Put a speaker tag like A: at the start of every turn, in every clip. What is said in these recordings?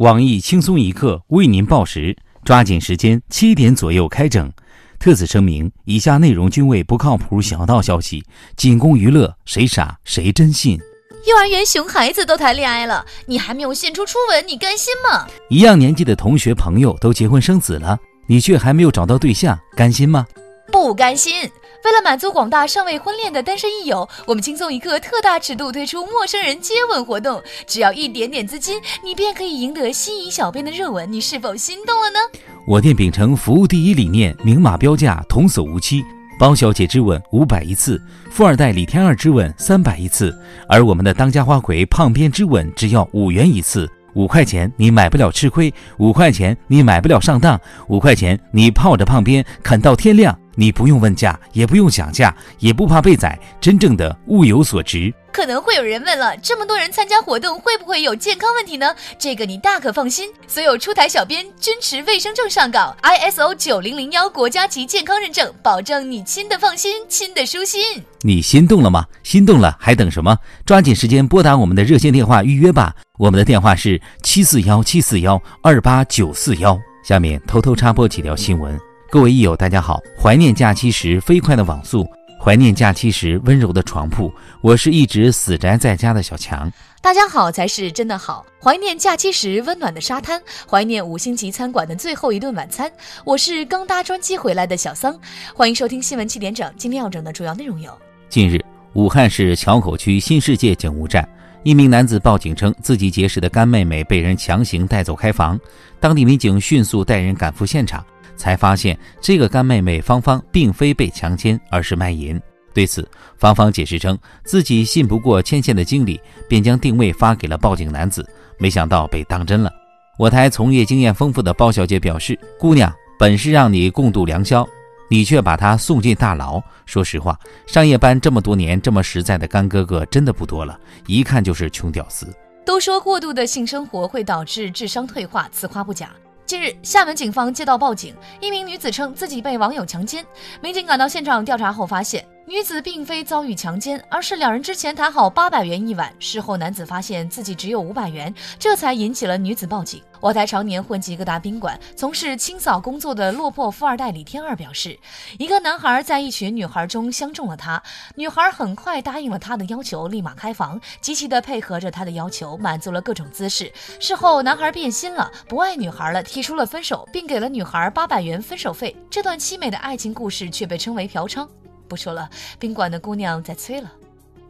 A: 网易轻松一刻为您报时，抓紧时间，七点左右开整。特此声明：以下内容均为不靠谱小道消息，仅供娱乐，谁傻谁真信。
B: 幼儿园熊孩子都谈恋爱了，你还没有献出初吻，你甘心吗？
A: 一样年纪的同学朋友都结婚生子了，你却还没有找到对象，甘心吗？
B: 不甘心。为了满足广大尚未婚恋的单身益友，我们轻松一刻特大尺度推出陌生人接吻活动，只要一点点资金，你便可以赢得心仪小编的热吻。你是否心动了呢？
A: 我店秉承服务第一理念，明码标价，童叟无欺，包小姐之吻五百一次，富二代李天二之吻三百一次，而我们的当家花魁胖边之吻只要五元一次，五块钱你买不了吃亏，五块钱你买不了上当，五块钱你泡着胖边啃到天亮。你不用问价，也不用讲价，也不怕被宰，真正的物有所值。
B: 可能会有人问了，这么多人参加活动，会不会有健康问题呢？这个你大可放心，所有出台小编均持卫生证上岗，ISO 九零零幺国家级健康认证，保证你亲的放心，亲的舒心。
A: 你心动了吗？心动了还等什么？抓紧时间拨打我们的热线电话预约吧。我们的电话是七四幺七四幺二八九四幺。下面偷偷插播几条新闻。各位益友，大家好！怀念假期时飞快的网速，怀念假期时温柔的床铺。我是一直死宅在家的小强。
B: 大家好才是真的好，怀念假期时温暖的沙滩，怀念五星级餐馆的最后一顿晚餐。我是刚搭专机回来的小桑，欢迎收听新闻七点整。今天要整的主要内容有：
A: 近日，武汉市硚口区新世界警务站，一名男子报警称自己结识的干妹妹被人强行带走开房，当地民警迅速带人赶赴现场。才发现这个干妹妹芳芳并非被强奸，而是卖淫。对此，芳芳解释称自己信不过牵线的经理，便将定位发给了报警男子，没想到被当真了。我台从业经验丰富的包小姐表示：“姑娘，本是让你共度良宵，你却把她送进大牢。说实话，上夜班这么多年，这么实在的干哥哥真的不多了，一看就是穷屌丝。”
B: 都说过度的性生活会导致智商退化，此话不假。近日，厦门警方接到报警，一名女子称自己被网友强奸。民警赶到现场调查后发现。女子并非遭遇强奸，而是两人之前谈好八百元一晚，事后男子发现自己只有五百元，这才引起了女子报警。我台常年混迹各大宾馆、从事清扫工作的落魄富二代李天二表示，一个男孩在一群女孩中相中了他，女孩很快答应了他的要求，立马开房，积极的配合着他的要求，满足了各种姿势。事后男孩变心了，不爱女孩了，提出了分手，并给了女孩八百元分手费。这段凄美的爱情故事却被称为嫖娼。不说了，宾馆的姑娘在催了。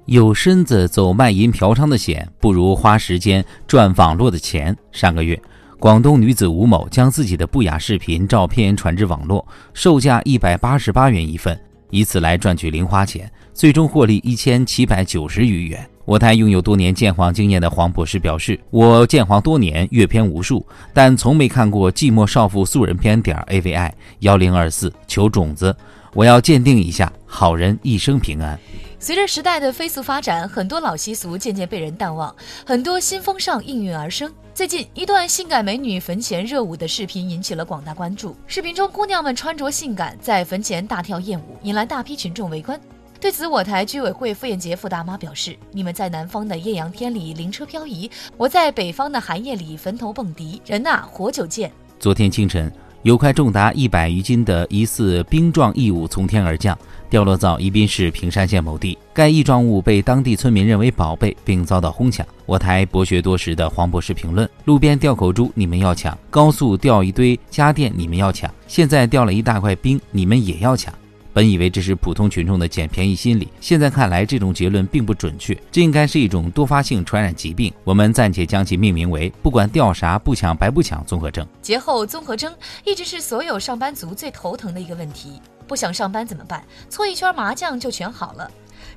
A: 有身子走卖淫嫖娼的险，不如花时间赚网络的钱。上个月，广东女子吴某将自己的不雅视频、照片传至网络，售价一百八十八元一份，以此来赚取零花钱，最终获利一千七百九十余元。我台拥有多年鉴黄经验的黄博士表示：“我鉴黄多年，阅片无数，但从没看过寂寞少妇素人片点 AVI 幺零二四求种子。”我要鉴定一下，好人一生平安。
B: 随着时代的飞速发展，很多老习俗渐渐被人淡忘，很多新风尚应运而生。最近，一段性感美女坟前热舞的视频引起了广大关注。视频中，姑娘们穿着性感，在坟前大跳艳舞，引来大批群众围观。对此，我台居委会傅艳杰傅大妈表示：“你们在南方的艳阳天里灵车漂移，我在北方的寒夜里坟头蹦迪，人呐，活久见。”
A: 昨天清晨。有块重达一百余斤的疑似冰状异物从天而降，掉落到宜宾市平山县某地。该异状物被当地村民认为宝贝，并遭到哄抢。我台博学多识的黄博士评论：路边掉口珠，你们要抢；高速掉一堆家电，你们要抢；现在掉了一大块冰，你们也要抢。本以为这是普通群众的捡便宜心理，现在看来这种结论并不准确，这应该是一种多发性传染疾病。我们暂且将其命名为“不管掉啥不抢白不抢综合征”。
B: 节后综合征一直是所有上班族最头疼的一个问题，不想上班怎么办？搓一圈麻将就全好了。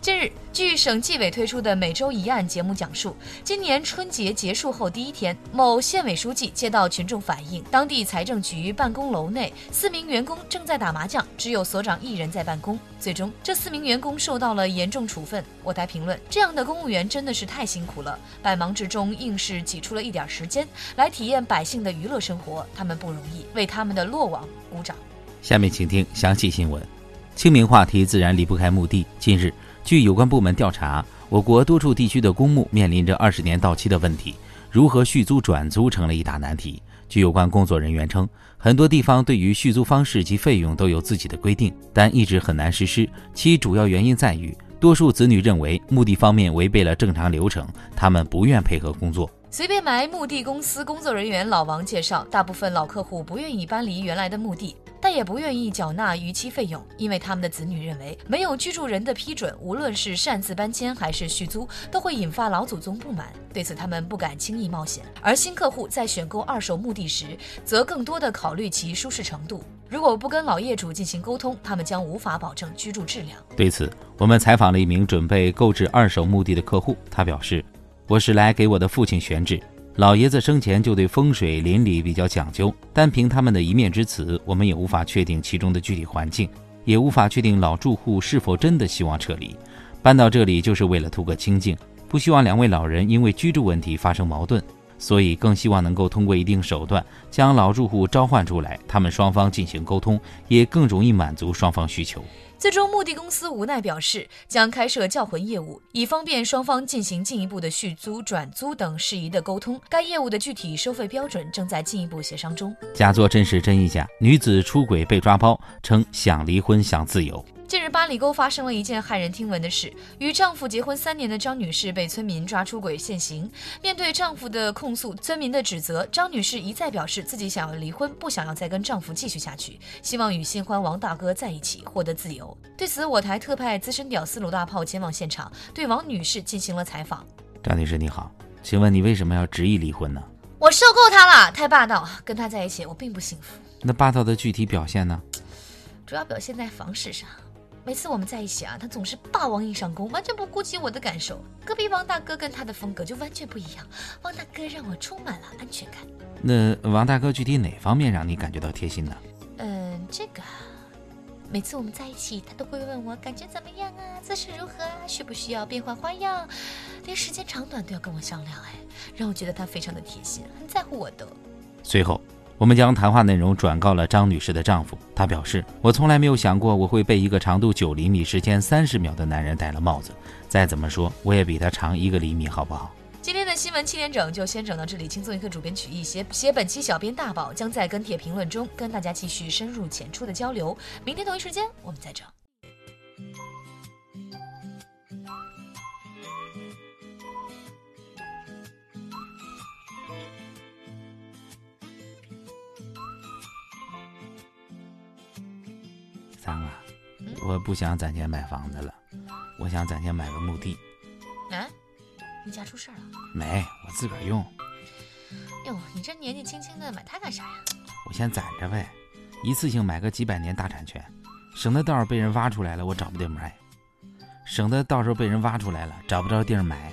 B: 近日，据省纪委推出的每周一案节目讲述，今年春节结束后第一天，某县委书记接到群众反映，当地财政局办公楼内四名员工正在打麻将，只有所长一人在办公。最终，这四名员工受到了严重处分。我台评论：这样的公务员真的是太辛苦了，百忙之中硬是挤出了一点时间来体验百姓的娱乐生活，他们不容易，为他们的落网鼓掌。
A: 下面请听详细新闻。清明话题自然离不开墓地。近日。据有关部门调查，我国多处地区的公墓面临着二十年到期的问题。如何续租转租成了一大难题。据有关工作人员称，很多地方对于续租方式及费用都有自己的规定，但一直很难实施。其主要原因在于，多数子女认为墓地方面违背了正常流程，他们不愿配合工作。
B: 随便埋墓地公司工作人员老王介绍，大部分老客户不愿意搬离原来的墓地。但也不愿意缴纳逾期费用，因为他们的子女认为没有居住人的批准，无论是擅自搬迁还是续租，都会引发老祖宗不满。对此，他们不敢轻易冒险。而新客户在选购二手墓地时，则更多的考虑其舒适程度。如果不跟老业主进行沟通，他们将无法保证居住质量。
A: 对此，我们采访了一名准备购置二手墓地的客户，他表示：“我是来给我的父亲选址。”老爷子生前就对风水邻里比较讲究，单凭他们的一面之词，我们也无法确定其中的具体环境，也无法确定老住户是否真的希望撤离。搬到这里就是为了图个清静，不希望两位老人因为居住问题发生矛盾，所以更希望能够通过一定手段将老住户召唤出来，他们双方进行沟通，也更容易满足双方需求。
B: 最终，墓地公司无奈表示，将开设叫魂业务，以方便双方进行进一步的续租、转租等事宜的沟通。该业务的具体收费标准正在进一步协商中。
A: 假作真时真亦假，女子出轨被抓包，称想离婚想自由。
B: 近日，八里沟发生了一件骇人听闻的事：与丈夫结婚三年的张女士被村民抓出轨现行。面对丈夫的控诉、村民的指责，张女士一再表示自己想要离婚，不想要再跟丈夫继续下去，希望与新欢王大哥在一起，获得自由。对此，我台特派资深屌丝鲁大炮前往现场，对王女士进行了采访。
A: 张女士你好，请问你为什么要执意离婚呢？
B: 我受够他了，太霸道，跟他在一起我并不幸福。
A: 那霸道的具体表现呢？
B: 主要表现在房事上。每次我们在一起啊，他总是霸王硬上弓，完全不顾及我的感受。隔壁王大哥跟他的风格就完全不一样，王大哥让我充满了安全感。
A: 那王大哥具体哪方面让你感觉到贴心呢？
B: 嗯，这个，每次我们在一起，他都会问我感觉怎么样啊，姿势如何啊，需不需要变换花样，连时间长短都要跟我商量，哎，让我觉得他非常的贴心，很在乎我的。
A: 随后。我们将谈话内容转告了张女士的丈夫，他表示：“我从来没有想过我会被一个长度九厘米、时间三十秒的男人戴了帽子。再怎么说，我也比他长一个厘米，好不好？”
B: 今天的新闻七点整就先整到这里。轻松一刻主编曲艺写写本期小编大宝将在跟帖评论中跟大家继续深入浅出的交流。明天同一时间我们再整。
A: 三个，我不想攒钱买房子了，我想攒钱买个墓地。
B: 哎，你家出事了？
A: 没，我自个儿用。
B: 哟，你这年纪轻轻的买它干啥呀？
A: 我先攒着呗，一次性买个几百年大产权，省得到时候被人挖出来了我找不地方埋，省得到时候被人挖出来了找不着地儿埋。